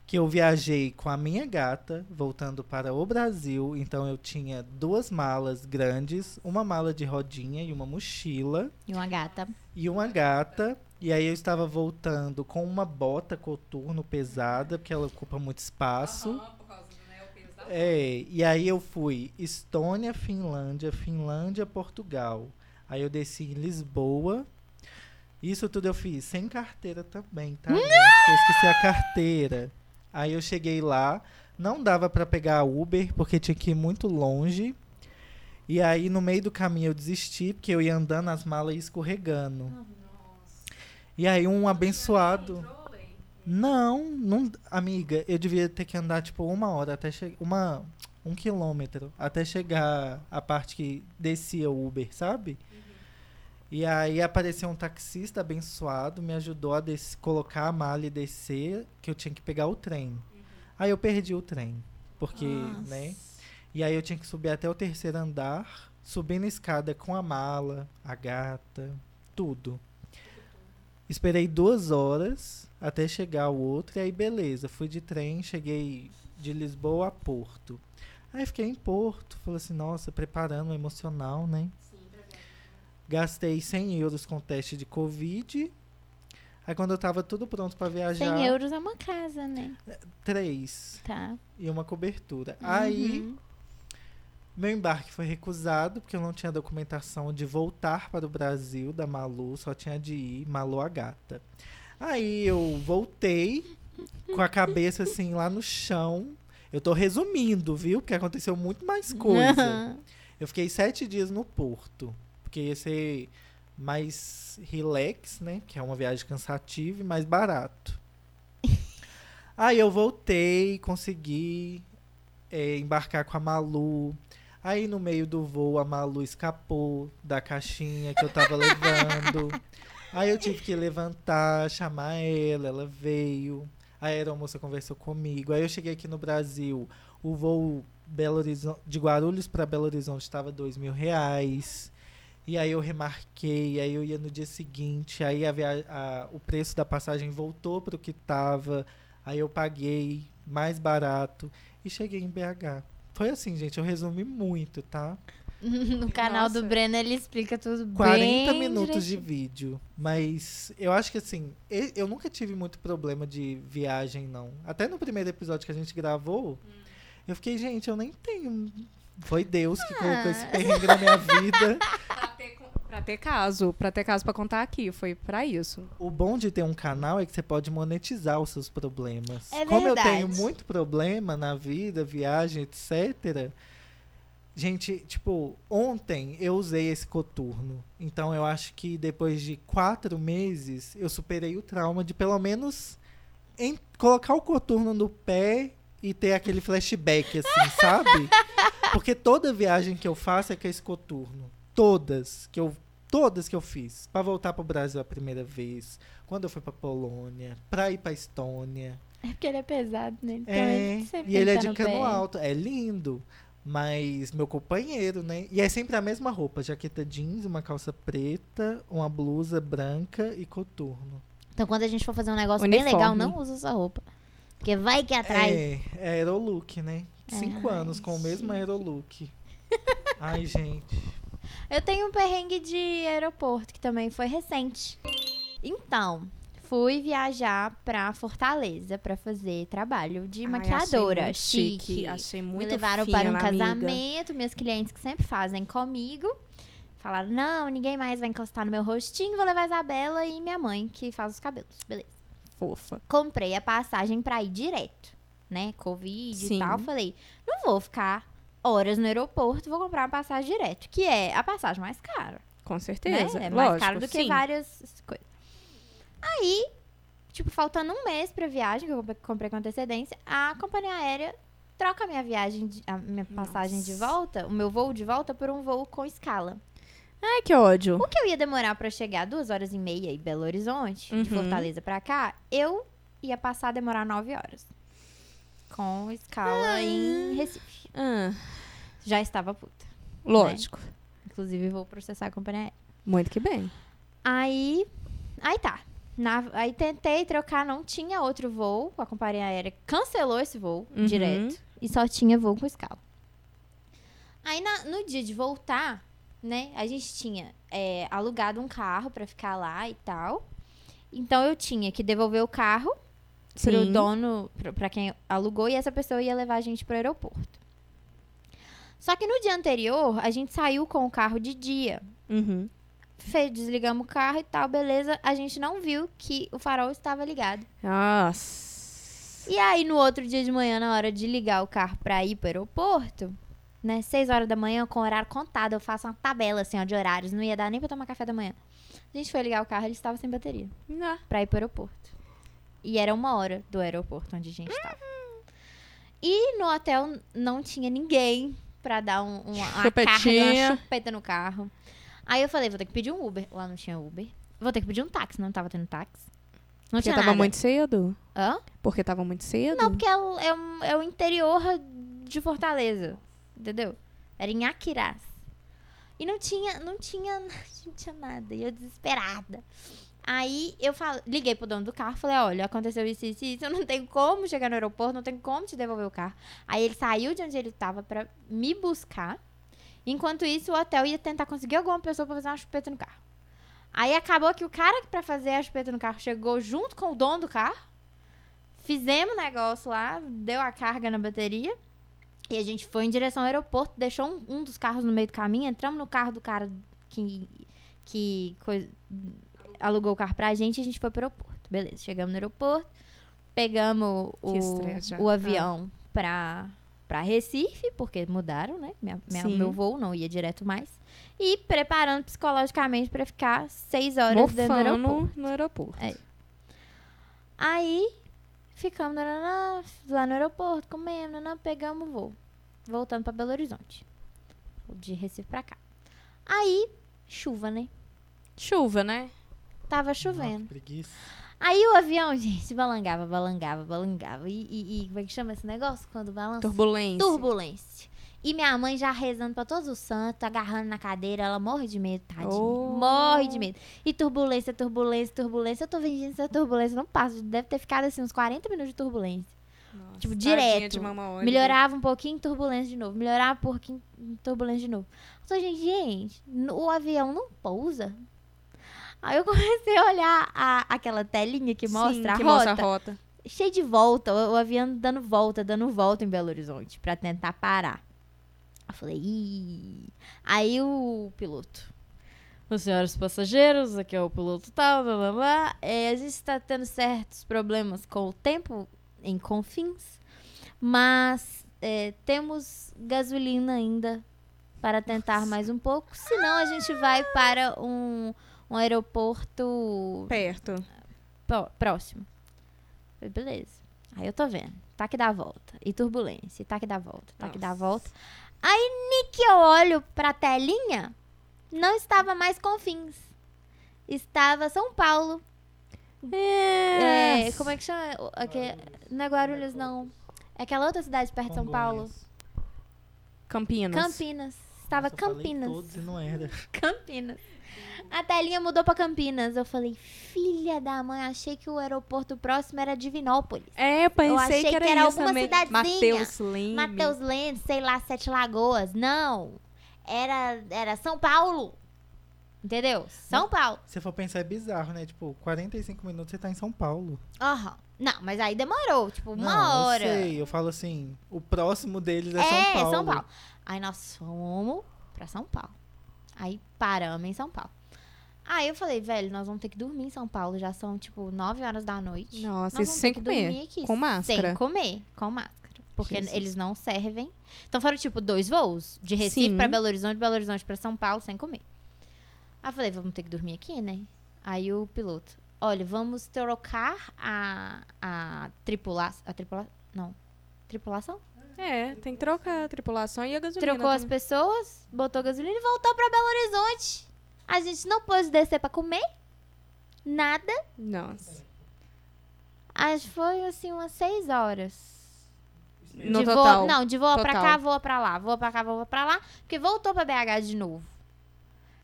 S1: Que eu viajei com a minha gata, voltando para o Brasil. Então eu tinha duas malas grandes, uma mala de rodinha e uma mochila.
S2: E uma gata.
S1: e uma gata. E aí eu estava voltando com uma bota coturno pesada, porque ela ocupa muito espaço. É, e aí eu fui Estônia, Finlândia, Finlândia, Portugal. Aí eu desci em Lisboa. Isso tudo eu fiz sem carteira também, tá? Eu esqueci a carteira. Aí eu cheguei lá, não dava pra pegar Uber porque tinha que ir muito longe. E aí no meio do caminho eu desisti porque eu ia andando as malas e escorregando. E aí um abençoado. Não, não, amiga, eu devia ter que andar tipo uma hora até chegar, uma um quilômetro até chegar a parte que descia o Uber, sabe? E aí apareceu um taxista abençoado, me ajudou a des- colocar a mala e descer, que eu tinha que pegar o trem. Aí eu perdi o trem, porque, né? E aí eu tinha que subir até o terceiro andar, subindo a escada com a mala, a gata, tudo. Esperei duas horas até chegar o outro, e aí beleza, fui de trem, cheguei de Lisboa a Porto. Aí fiquei em Porto, falei assim, nossa, preparando o emocional, né? Gastei 100 euros com teste de Covid. Aí quando eu tava tudo pronto pra viajar,
S2: 100 euros é uma casa, né?
S1: três
S2: Tá.
S1: e uma cobertura. Aí
S2: Uhum.
S1: Meu embarque foi recusado porque eu não tinha documentação de voltar para o Brasil da Malu, só tinha de ir Malu a gata. Aí eu voltei com a cabeça assim lá no chão. Eu tô resumindo, viu? Porque aconteceu muito mais coisa. Eu fiquei sete dias no Porto, porque ia ser mais relax, né? Que é uma viagem cansativa e mais barato. Aí eu voltei, consegui é, embarcar com a Malu. Aí no meio do voo a Malu escapou da caixinha que eu tava levando. Aí eu tive que levantar, chamar ela, ela veio. A aeromoça conversou comigo. Aí eu cheguei aqui no Brasil. O voo Belo Horizonte, de Guarulhos para Belo Horizonte estava dois mil reais. E aí eu remarquei, aí eu ia no dia seguinte, aí a a- o preço da passagem voltou para o que tava, aí eu paguei mais barato e cheguei em BH. Foi assim, gente, eu resumi muito, tá?
S2: No canal do
S3: Nossa.
S2: Breno ele explica tudo
S1: 40
S2: bem
S1: minutos de
S2: direitinho.
S1: vídeo. Mas eu acho que assim, eu nunca tive muito problema de viagem, não. Até no primeiro episódio que a gente gravou, eu fiquei, gente, eu nem tenho. Foi Deus que colocou esse
S2: Ah.
S1: perrengue na minha vida.
S3: Pra ter, caso, pra ter caso pra contar aqui, foi pra isso.
S1: O bom de ter um canal é que você pode monetizar os seus problemas.
S2: É
S1: Como eu tenho muito problema na vida, viagem, etc. Gente, tipo, ontem eu usei esse coturno. Então eu acho que depois de quatro meses eu superei o trauma de pelo menos em- colocar o coturno no pé e ter aquele flashback, assim, sabe? Porque toda viagem que eu faço é com esse coturno. Todas que eu todas que eu fiz. Pra voltar pro Brasil a primeira vez, quando eu fui pra Polônia, pra ir pra Estônia.
S2: É porque ele é pesado, né? Então
S1: É,
S2: ele
S1: e ele é de
S2: no
S1: cano
S2: pé.
S1: alto, é lindo. Mas meu companheiro, né? E é sempre a mesma roupa: jaqueta jeans, uma calça preta, uma blusa branca e coturno.
S2: Então quando a gente for fazer um negócio bem
S3: Uniforme.
S2: legal, não usa essa roupa. Porque vai que atrai.
S1: É, é aerolook, né? Cinco
S2: Ai,
S1: anos com o mesmo aerolook. Ai, gente.
S2: Eu tenho um perrengue de aeroporto que também foi recente. Então, fui viajar pra Fortaleza pra fazer trabalho de
S3: Ai,
S2: maquiadora.
S3: achei muito
S2: chique.
S3: Achei muito
S2: Me levaram
S3: fina,
S2: para um
S3: amiga.
S2: casamento, meus clientes que sempre fazem comigo. Falaram, não, ninguém mais vai encostar no meu rostinho, vou levar a Isabela e minha mãe, que faz os cabelos. Beleza.
S3: Fofa.
S2: Comprei a passagem pra ir direto. né, Covid
S3: Sim.
S2: e tal. Falei, não vou ficar horas no aeroporto, vou comprar uma passagem direto, que é a passagem mais cara.
S3: Com certeza.
S2: Né? É mais
S3: lógico,
S2: caro do que
S3: sim.
S2: várias coisas. Aí, tipo, faltando um mês pra viagem, que eu comprei- com antecedência, a companhia aérea troca a minha viagem, de- a minha passagem de
S3: Nossa.
S2: volta, o meu voo de volta, por um voo com escala.
S3: Ai, que ódio.
S2: O que eu ia demorar pra chegar duas horas e meia em Belo Horizonte, de
S3: Uhum.
S2: Fortaleza pra cá, eu ia passar a demorar nove horas. Com escala em Recife.
S3: Ah,
S2: Já estava puta.
S3: lógico.
S2: Inclusive, vou processar a companhia aérea.
S3: Muito que bem.
S2: Aí. Aí tá. Na- aí tentei trocar, não tinha outro voo. A companhia aérea cancelou esse voo
S3: Uhum.
S2: direto. E só tinha voo com escala. Aí na- no dia de voltar, né? A gente tinha é, alugado um carro pra ficar lá e tal. Então eu tinha que devolver o carro pro
S3: Sim.
S2: dono, pro- pra quem alugou, e essa pessoa ia levar a gente pro aeroporto. Só que no dia anterior, a gente saiu com o carro de dia.
S3: Uhum.
S2: Fez, desligamos o carro e tal, beleza. A gente não viu que o farol estava ligado.
S3: Nossa.
S2: E aí, no outro dia de manhã, na hora de ligar o carro pra ir pro aeroporto, né? Seis horas da manhã, com o horário contado, eu faço uma tabela, assim, ó, de horários. Não ia dar nem pra tomar café da manhã. A gente foi ligar o carro, ele estava sem bateria.
S3: Ah,
S2: Pra ir pro aeroporto. E era uma hora do aeroporto onde a gente estava. E no hotel não tinha ninguém pra dar um, uma, uma carga, uma chupeta no carro. Aí eu falei, vou ter que pedir um Uber. Lá não tinha Uber. Vou ter que pedir um táxi, não tava tendo táxi. Não
S3: porque
S2: tinha
S3: tava
S2: nada.
S3: muito cedo?
S2: Hã?
S3: Porque tava muito cedo?
S2: Não, porque é o, é, é o interior de Fortaleza. Entendeu? Era em Aquirás. E não tinha, não tinha, não tinha nada. E eu desesperada. Aí eu liguei pro dono do carro, falei, olha, aconteceu isso, isso, isso, eu não tenho como chegar no aeroporto, não tenho como te devolver o carro. Aí ele saiu de onde ele tava pra me buscar. Enquanto isso, o hotel ia tentar conseguir alguma pessoa pra fazer uma chupeta no carro. Aí acabou que o cara que pra fazer a chupeta no carro chegou junto com o dono do carro. Fizemos o negócio lá, deu a carga na bateria. E a gente foi em direção ao aeroporto, deixou um, um dos carros no meio do caminho, entramos no carro do cara que, que coi- alugou o carro pra gente e a gente foi pro aeroporto. Beleza, chegamos no aeroporto, pegamos o, o avião pra, pra Recife, porque mudaram, né? Minha, minha- meu voo não ia direto mais. E preparando psicologicamente pra ficar seis horas dentro do aeroporto.
S3: Mofando no aeroporto.
S2: É. Aí, ficamos lá no aeroporto, comemos, nananã, pegamos o voo. Voltando pra Belo Horizonte. De Recife pra cá. Aí, chuva, né?
S3: Chuva, né?
S2: Tava
S1: Nossa,
S2: chovendo.
S1: preguiça.
S2: Aí o avião, gente, balangava, balangava, balangava. E, e- e como é que chama esse negócio? Quando balança?
S3: Turbulência.
S2: Turbulência. E minha mãe já rezando pra todos os santos, agarrando na cadeira, ela morre de medo, tadinha.
S3: Oh.
S2: Morre de medo. E turbulência, turbulência, turbulência. Eu tô vendendo essa turbulência, não passa. Deve ter ficado assim uns 40 minutos de turbulência.
S3: Nossa,
S2: tipo, direto. Melhorava um pouquinho, turbulência de novo. Melhorava um pouquinho, turbulência de novo. Eu tô, gente, gente, o avião não pousa. Aí eu comecei a olhar a- aquela telinha que
S3: Sim,
S2: mostra a
S3: que
S2: rota.
S3: mostra a rota.
S2: Cheio de volta, o, o avião dando volta, dando volta em Belo Horizonte pra tentar parar. Eu falei, Ih. Aí o piloto. Os senhores passageiros, aqui é o piloto tal, blá blá blá. É, a gente está tendo certos problemas com o tempo em Confins, mas é, temos gasolina ainda para tentar mais um pouco. Senão a gente vai para um, um aeroporto
S3: Perto.
S2: pró- próximo. Beleza. Aí eu tô vendo. Tá que dá a volta. E turbulência. E tá que dá a volta. Tá que dá a volta. Aí, ni que eu olho pra telinha, não estava mais Confins. Estava São Paulo. É, como é que chama? Aque- não é Guarulhos, não. É aquela outra cidade perto de São Paulo.
S3: Campinas.
S2: Campinas. Estava
S1: Nossa,
S2: Campinas.
S1: todos e não era.
S2: Campinas. A telinha mudou pra Campinas. Eu falei, filha da mãe, achei que o aeroporto próximo era Divinópolis.
S3: É, eu pensei
S2: Eu achei
S3: que era,
S2: que era
S3: isso
S2: alguma
S3: também.
S2: cidadezinha.
S3: Mateus Leme.
S2: Mateus Lemos, sei lá, Sete Lagoas. Não. Era, era São Paulo. Entendeu? São Paulo.
S1: Se for pensar, é bizarro, né? Tipo, 45 minutos você tá em São Paulo.
S2: Aham. Não, mas aí demorou, tipo, uma
S1: não,
S2: hora.
S1: Eu sei, eu falo assim, o próximo deles é,
S2: É,
S1: São Paulo.
S2: São Paulo. Aí nós fomos pra São Paulo. Aí paramos em São Paulo. Aí eu falei, velho, nós vamos ter que dormir em São Paulo. Já são, tipo, 9 horas da noite.
S3: Nossa,
S2: nós
S3: isso sem comer.
S2: dormir aqui
S3: Com máscara.
S2: Sem comer, com máscara. Porque
S3: Jesus.
S2: eles não servem. Então foram, tipo, dois voos. De Recife pra Belo Horizonte, Belo Horizonte pra São Paulo, sem comer. Aí eu falei, vamos ter que dormir aqui, né? Aí o piloto, olha, vamos trocar a, a tripulação. A tripulação. Não. Tripulação?
S3: É, tem que trocar a tripulação e a gasolina.
S2: Trocou as
S3: também.
S2: pessoas, botou gasolina e voltou pra Belo Horizonte. A gente não pôde descer pra comer. Nada.
S3: Nossa.
S2: Acho que foi assim umas seis horas.
S3: No
S2: de
S3: total.
S2: Voo, não, de voa pra
S3: Total.
S2: cá, voa pra lá. Voa pra cá, voa pra lá. Porque voltou pra BH de novo.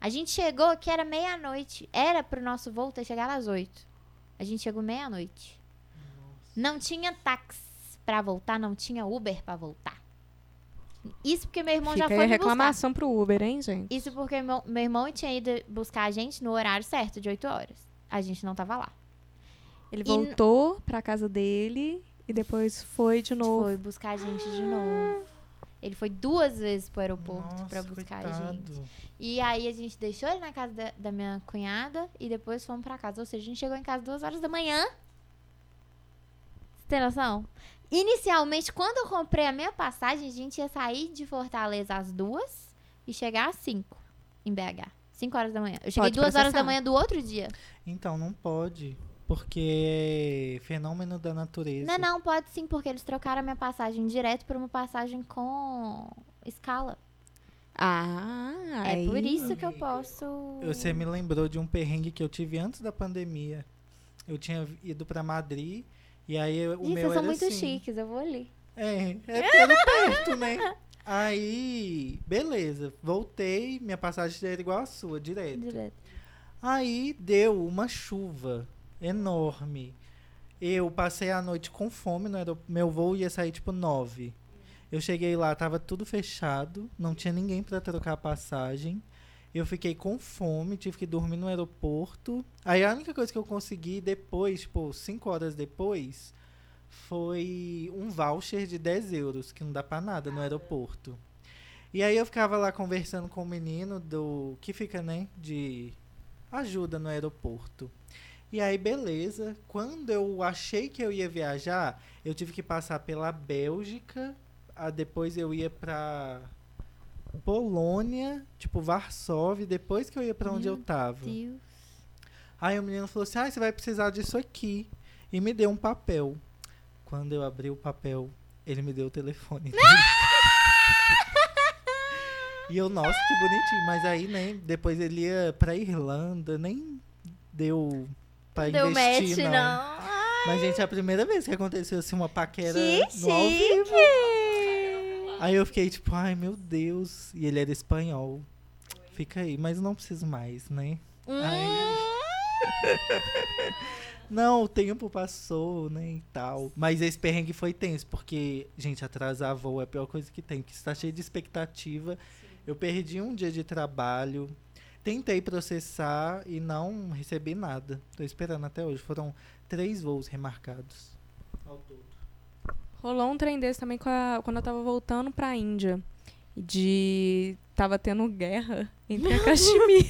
S2: A gente chegou que era meia-noite. Era pro nosso voo ter chegado às oito. A gente chegou meia-noite. Não tinha táxi pra voltar, não tinha Uber pra voltar. Isso porque meu irmão
S3: Fica
S2: já
S3: aí
S2: foi
S3: a
S2: me buscar.
S3: reclamação pro Uber, hein, gente?
S2: Isso porque meu, meu irmão tinha ido buscar a gente no horário certo, de 8 horas. A gente não tava lá.
S3: Ele
S2: E n-
S3: voltou pra casa dele e depois foi de novo.
S2: Foi buscar a gente de novo. Ele foi duas vezes pro aeroporto
S1: Nossa,
S2: pra buscar a
S1: coitado.
S2: gente. E aí a gente deixou ele na casa da, da minha cunhada e depois fomos pra casa. Ou seja, a gente chegou em casa duas horas da manhã. Você tem noção? Inicialmente, quando eu comprei a minha passagem, a gente ia sair de Fortaleza às duas e chegar às cinco em BH. Cinco horas da manhã. Eu cheguei
S3: Pode
S2: duas horas da
S3: processar.
S2: manhã do outro dia.
S1: Então, não pode. Porque é fenômeno da natureza.
S2: Não, não, pode sim, porque eles trocaram a minha passagem direto por uma passagem com escala.
S3: Ah,
S2: É
S3: aí-
S2: por isso que eu posso.
S1: Você me lembrou de um perrengue que eu tive antes da pandemia. Eu tinha ido pra Madrid e aí o
S2: Gente,
S1: meu
S2: vocês são
S1: era
S2: muito
S1: assim.
S2: chiques, eu vou ali.
S1: É, é era perto, né? Aí, beleza. Voltei, minha passagem era igual a sua, direto.
S2: Direto.
S1: Aí deu uma chuva enorme. Eu passei a noite com fome, no aerop- meu voo ia sair tipo nove. Eu cheguei lá, tava tudo fechado, não tinha ninguém pra trocar a passagem. Eu fiquei com fome, tive que dormir no aeroporto. Aí a única coisa que eu consegui depois, tipo, cinco horas depois, foi um voucher de 10 euros, que não dá pra nada no aeroporto. E aí eu ficava lá conversando com o menino do que fica, né, de ajuda no aeroporto. E aí, beleza. Quando eu achei que eu ia viajar, eu tive que passar pela Bélgica. depois eu ia pra Polônia, tipo Varsóvia. Depois que eu ia pra onde
S2: Meu
S1: eu tava.
S2: Deus.
S1: Aí o menino falou assim: Ah, você vai precisar disso aqui. E me deu um papel. Quando eu abri o papel, ele me deu o telefone. e eu, nossa, que bonitinho. Mas aí, né, depois ele ia pra Irlanda, nem deu pra
S2: Deu
S1: investir,
S2: match,
S1: não.
S2: não.
S1: Mas, gente, é a primeira vez que aconteceu assim uma paquera
S2: Que
S1: no ao vivo. Aí eu fiquei tipo, ai meu Deus. E ele era espanhol. Fica aí, mas não preciso mais, né? Não, o tempo passou, né, e tal. Mas esse perrengue foi tenso, porque, gente, atrasar voo é a pior coisa que tem, porque você tá cheio de expectativa. Eu perdi um dia de trabalho, tentei processar e não recebi nada. Tô esperando até hoje. Foram três voos remarcados. Ao todo.
S3: Rolou um trem desse também a- quando eu tava voltando pra Índia. De. Tava tendo guerra entre a Caxemira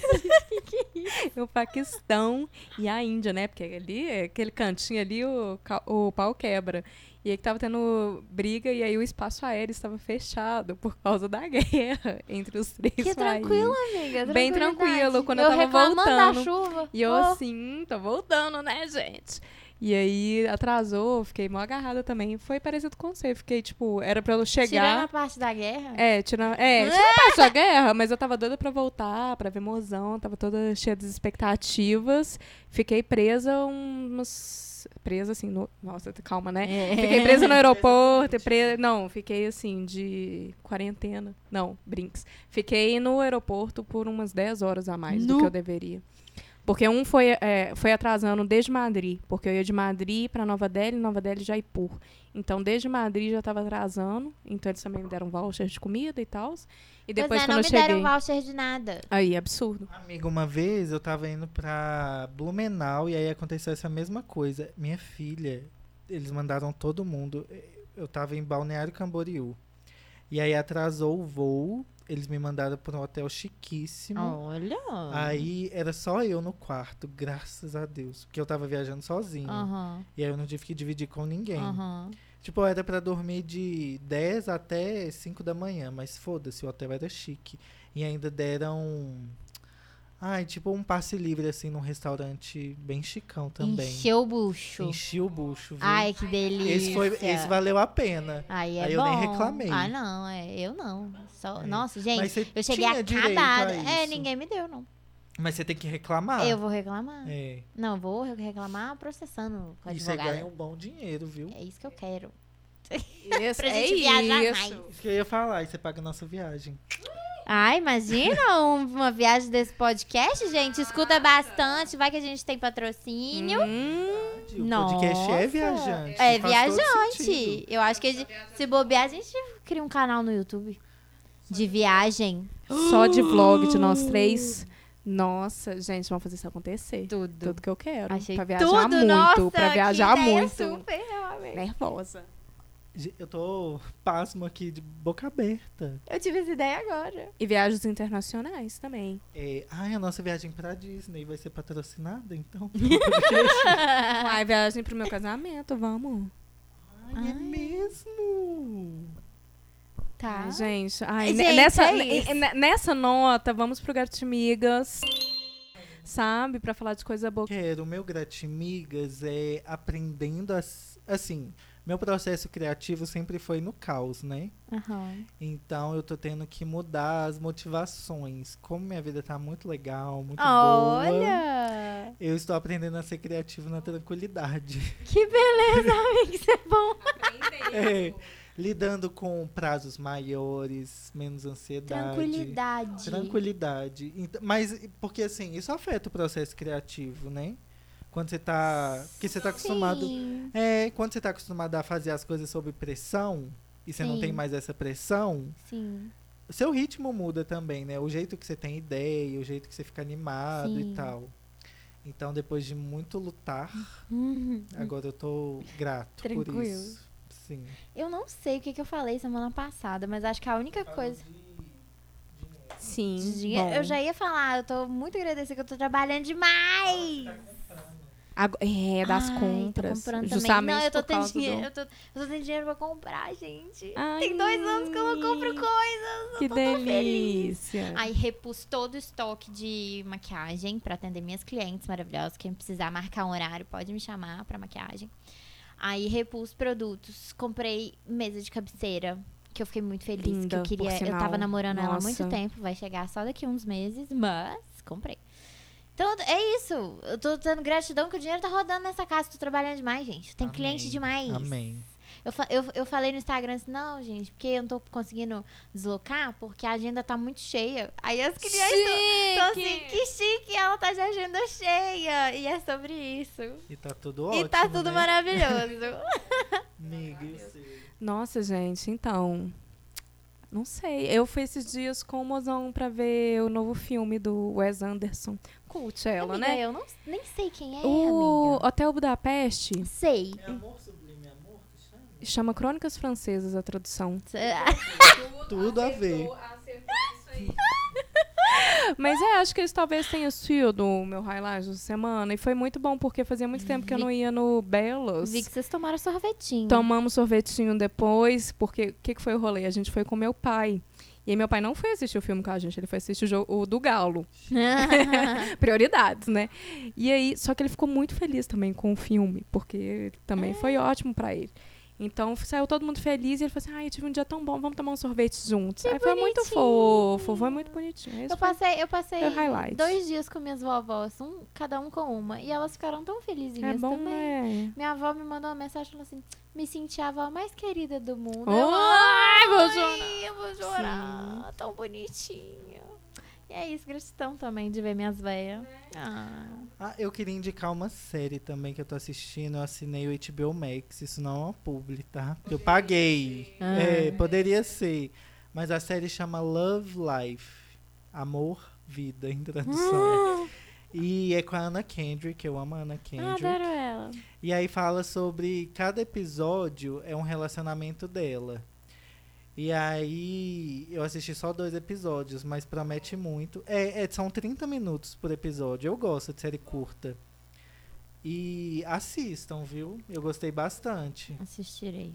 S3: e o Paquistão e a Índia, né? Porque ali, aquele cantinho ali, o, o pau quebra. E aí que tava tendo briga e aí o espaço aéreo estava fechado por causa da guerra entre os três
S2: Que
S3: países.
S2: tranquilo, amiga.
S3: Bem tranquilo, quando eu tava
S2: reclamando
S3: voltando.
S2: da chuva.
S3: E eu
S2: Oh,
S3: assim, tô voltando, né, gente? E aí atrasou, fiquei mó agarrada também. Foi parecido com você. Fiquei, tipo, era pra eu
S2: Tirando a
S3: chegar.
S2: parte da guerra.
S3: É, tirando. É, tirando a parte da guerra, mas eu tava doida pra voltar, pra ver mozão, tava toda cheia de expectativas. Fiquei presa uns. Presa assim, no... nossa, calma, né?
S2: É.
S3: Fiquei presa no aeroporto, presa... não, fiquei assim, de quarentena. Não, brinks. Fiquei no aeroporto por umas 10 horas a mais do
S2: Nu.
S3: que eu deveria. Porque um foi, é, foi atrasando desde Madrid, porque eu ia de Madrid para Nova Delhi, Nova Delhi Jaipur. Então, desde Madrid já estava atrasando, então eles também me deram voucher de comida e tal. E depois,
S2: pois é,
S3: quando
S2: não
S3: eu
S2: me
S3: cheguei...
S2: deram voucher de nada.
S3: Aí, absurdo.
S1: Amiga, uma vez eu tava indo pra Blumenau e aí aconteceu essa mesma coisa. Minha filha, eles mandaram todo mundo. Eu tava em Balneário Camboriú. E aí atrasou o voo. Eles me mandaram para um hotel chiquíssimo.
S2: Olha.
S1: Aí era só eu no quarto, graças a Deus. Porque eu tava viajando sozinho.
S2: Aham.
S1: E aí eu não tive que dividir com ninguém.
S2: Aham.
S1: Tipo, era pra dormir de 10 até 5 da manhã, mas foda-se, o hotel era chique. E ainda deram. Ai, tipo um passe livre, assim, num restaurante bem chicão também.
S2: Encheu o bucho.
S1: Enchi o bucho, viu?
S2: Ai, que delícia.
S1: esse, foi, esse valeu a pena.
S2: Aí é
S1: Aí eu
S2: bom.
S1: nem reclamei.
S2: Ah, não, é, eu não. Só,
S1: É.
S2: Nossa, gente, eu cheguei acabada. É, ninguém me deu, não.
S1: Mas você tem que reclamar.
S2: Eu vou reclamar.
S1: É.
S2: Não, eu vou reclamar processando com a
S1: E você ganha um bom dinheiro, viu?
S2: É isso que eu quero.
S3: Isso,
S2: Pra
S3: é
S2: gente viajar
S3: isso.
S2: mais.
S1: Isso que eu ia falar, e você paga a nossa viagem.
S2: Ah, imagina um- uma viagem desse podcast, gente. Escuta bastante, vai que a gente tem patrocínio.
S3: Hum,
S1: O podcast é viajante.
S2: É viajante. Eu acho que a gente- se bobear, a gente cria um canal no YouTube de viagem.
S3: só de vlog de nós três. Nossa, gente, vamos fazer isso acontecer.
S2: Tudo.
S3: Tudo que eu quero.
S2: Achei
S3: pra viajar
S2: tudo,
S3: muito.
S2: nossa,
S3: pra viajar
S2: que ideia
S3: muito.
S2: Super, amei.
S3: Nervosa.
S1: Eu tô pasmo aqui de boca aberta.
S2: Eu tive essa ideia agora.
S3: E viagens internacionais também.
S1: É, ai, a nossa viagem pra Disney vai ser patrocinada, então?
S3: Ai, viagem pro meu casamento, vamos.
S1: ai, é mesmo?
S2: Tá.
S3: Ai, gente, ai,
S2: Gente,
S3: ne- nessa,
S2: é
S3: nessa nota, vamos pro Gatimigas. Sabe? Pra falar de coisa boa.
S1: Quero, o meu Gratimigas é aprendendo a... Assim, meu processo criativo sempre foi no caos, né?
S2: Aham.
S1: Então eu tô tendo que mudar as motivações. Como minha vida tá muito legal, muito boa.
S2: Olha!
S1: Eu estou aprendendo a ser criativo na tranquilidade.
S2: Que beleza, amigo. Isso é bom.
S1: É, lidando com prazos maiores, menos ansiedade.
S2: Tranquilidade.
S1: Tranquilidade. Ent- Mas, porque assim, isso afeta o processo criativo, né? Quando você tá. Porque você tá acostumado.
S2: Sim.
S1: É, quando você tá acostumado a fazer as coisas sob pressão, e você não
S2: Sim.
S1: tem mais essa pressão,
S2: Sim.
S1: o seu ritmo muda também, né? O jeito que você tem ideia, o jeito que você fica animado
S2: Sim.
S1: e tal. Então, depois de muito lutar,
S2: Uhum.
S1: agora eu tô grato por
S2: Tranquilo.
S1: isso. Sim.
S2: Eu não sei o que, que eu falei semana passada, mas acho que a única coisa.
S3: Sim. bom.
S2: Eu já ia falar, eu tô muito agradecida que eu tô trabalhando demais.
S3: É, das
S2: Ai,
S3: compras. justamente
S2: também. Não, eu tô tendo
S3: causa do-
S2: dinheiro. Eu, tô, eu tô tendo dinheiro pra comprar, gente.
S3: Ai,
S2: Tem dois anos que eu não compro coisas.
S3: Que
S2: eu tô tão feliz.
S3: delícia.
S2: Aí repus todo o estoque de maquiagem pra atender minhas clientes maravilhosas. Quem precisar marcar um horário pode me chamar pra maquiagem. Aí repus produtos. Comprei mesa de cabeceira. Que eu fiquei muito feliz. que
S3: Linda,
S2: eu
S3: por
S2: queria. Eu tava namorando ela há muito
S3: Nossa.
S2: tempo. Vai chegar só daqui uns meses. Mas comprei. Então é isso. Eu tô tendo gratidão que o dinheiro tá rodando nessa casa. Tô trabalhando demais, gente. Tem
S1: Amém.
S2: cliente demais.
S1: Amém.
S2: Eu, eu, eu falei no Instagram assim, não, gente, porque eu não tô conseguindo deslocar, porque a agenda tá muito cheia. Aí as crianças estão assim, que chique, ela tá de agenda cheia. E é sobre isso.
S1: E tá tudo ótimo.
S2: e tá tudo
S1: né?
S2: maravilhoso.
S1: Amiga, eu sei.
S3: Nossa, gente, então. Não sei. Eu fui esses dias com o mozão pra ver o novo filme do Wes Anderson. Cult ela,
S2: amiga,
S3: né?
S2: eu não, nem sei quem é,
S3: o
S2: amiga.
S3: Hotel Budapeste
S2: Sei.
S1: É amor sublime, amor que chama?
S3: chama Crônicas Francesas a tradução.
S1: Tudo a ver.
S3: Mas é, acho que isso talvez tenha sido o meu highlight da semana. E foi muito bom, porque fazia muito tempo que eu não ia no Belos.
S2: Vi que vocês tomaram sorvetinho.
S3: Tomamos sorvetinho depois, porque o que, que foi o rolê? A gente foi com meu pai. E aí meu pai não foi assistir o filme com a gente, ele foi assistir o, jogo, o do Galo. Prioridades, né? E aí, só que ele ficou muito feliz também com o filme, porque também foi ótimo pra ele. Então saiu todo mundo feliz e ele falou assim: ai, tive um dia tão bom, vamos tomar um sorvete juntos.
S2: Que
S3: aí foi muito
S2: bonitinho.
S3: fofo, foi muito bonitinho. Esse
S2: Eu passei, eu passei dois dias com minhas vovós, um, cada um com uma. E elas ficaram tão felizinhas
S3: É bom,
S2: também.
S3: né?
S2: Minha avó me mandou uma mensagem falando assim: me senti a avó mais querida do mundo.
S3: Oh,
S2: eu,
S3: ai, vou
S2: "Ai,
S3: chorar."
S2: Eu vou chorar. Tão bonitinho. E é isso, gratidão também de ver minhas veias. Ah.
S1: Ah, eu queria indicar uma série também que eu tô assistindo. Eu assinei o HBO Max. Isso não é uma publi, tá? Eu paguei.
S2: Ah.
S1: É, poderia ser. Mas a série chama Love Life. Amor, vida, em tradução. E é com a Anna Kendrick. Eu amo a Anna
S2: Ah,
S1: Kendrick.
S2: adoro ela.
S1: E aí fala sobre cada episódio é um relacionamento dela. E aí eu assisti só dois episódios, mas promete muito. É, é, são 30 minutos por episódio. Eu gosto de série curta. E assistam, viu? Eu gostei bastante.
S2: Assistirei.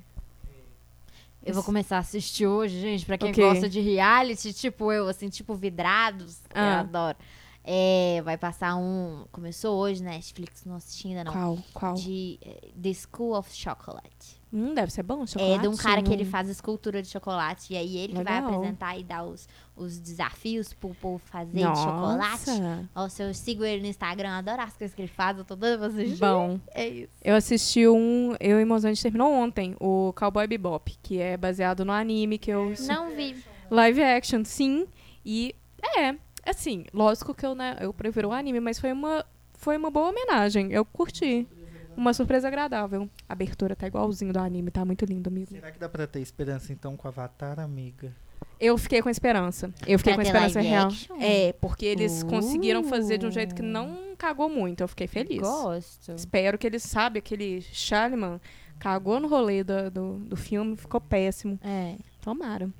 S2: Eu vou começar a assistir hoje, gente, pra quem
S3: Ok.
S2: gosta de reality, tipo eu, assim, tipo vidrados. Eu
S3: Ah.
S2: adoro. É, vai passar um. Começou hoje, né? Netflix, não assisti ainda não.
S3: Qual? Qual?
S2: De eh, The School of Chocolate.
S3: Hum, deve ser bom,
S2: É
S3: chocolate.
S2: de um cara que ele faz escultura de chocolate. E aí ele que vai
S3: Legal.
S2: apresentar e dar os, os desafios pro povo fazer de chocolate. Nossa, eu sigo ele no Instagram, adoro as coisas que ele faz, eu tô doida pra assistir.
S3: Bom,
S2: É isso.
S3: eu assisti um. Eu e Mozão, a gente terminou ontem, o Cowboy Bebop, que é baseado no anime que eu.
S2: Não vi.
S3: Live action, sim. E é, assim, lógico que eu, né, eu prefiro o anime, mas foi uma, foi uma boa homenagem. Eu curti. Uma surpresa agradável. A abertura tá igualzinho do anime, tá muito lindo, amigo.
S1: Será que dá pra ter esperança então com Avatar, amiga?
S3: Eu fiquei com esperança. Eu fiquei
S2: Pra
S3: com esperança real.
S2: action?
S3: É, porque eles
S2: Uh.
S3: conseguiram fazer de um jeito que não cagou muito. Eu fiquei feliz.
S2: Gosto.
S3: Espero que eles sabem, aquele Charlemagne cagou no rolê do, do, do filme, ficou péssimo.
S2: É.
S3: Tomara.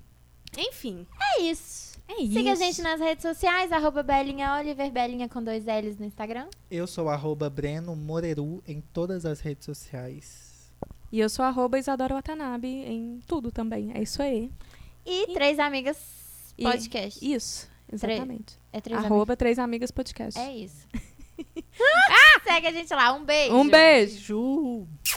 S3: Enfim,
S2: É isso.
S3: É isso.
S2: Siga a gente nas redes sociais, arroba Belinha Oliver, Belinha com dois L's no Instagram.
S1: Eu sou arroba Breno Moreru em todas as redes sociais.
S3: E eu sou arroba Isadora Watanabe em tudo também. É isso aí.
S2: E Três Amigas
S3: E-
S2: Podcast.
S3: Isso, exatamente.
S2: É Três
S3: arroba Três Amigas Podcast.
S2: Amigas. É isso. ah, segue a gente lá. Um beijo.
S3: Um beijo.
S1: Beijo!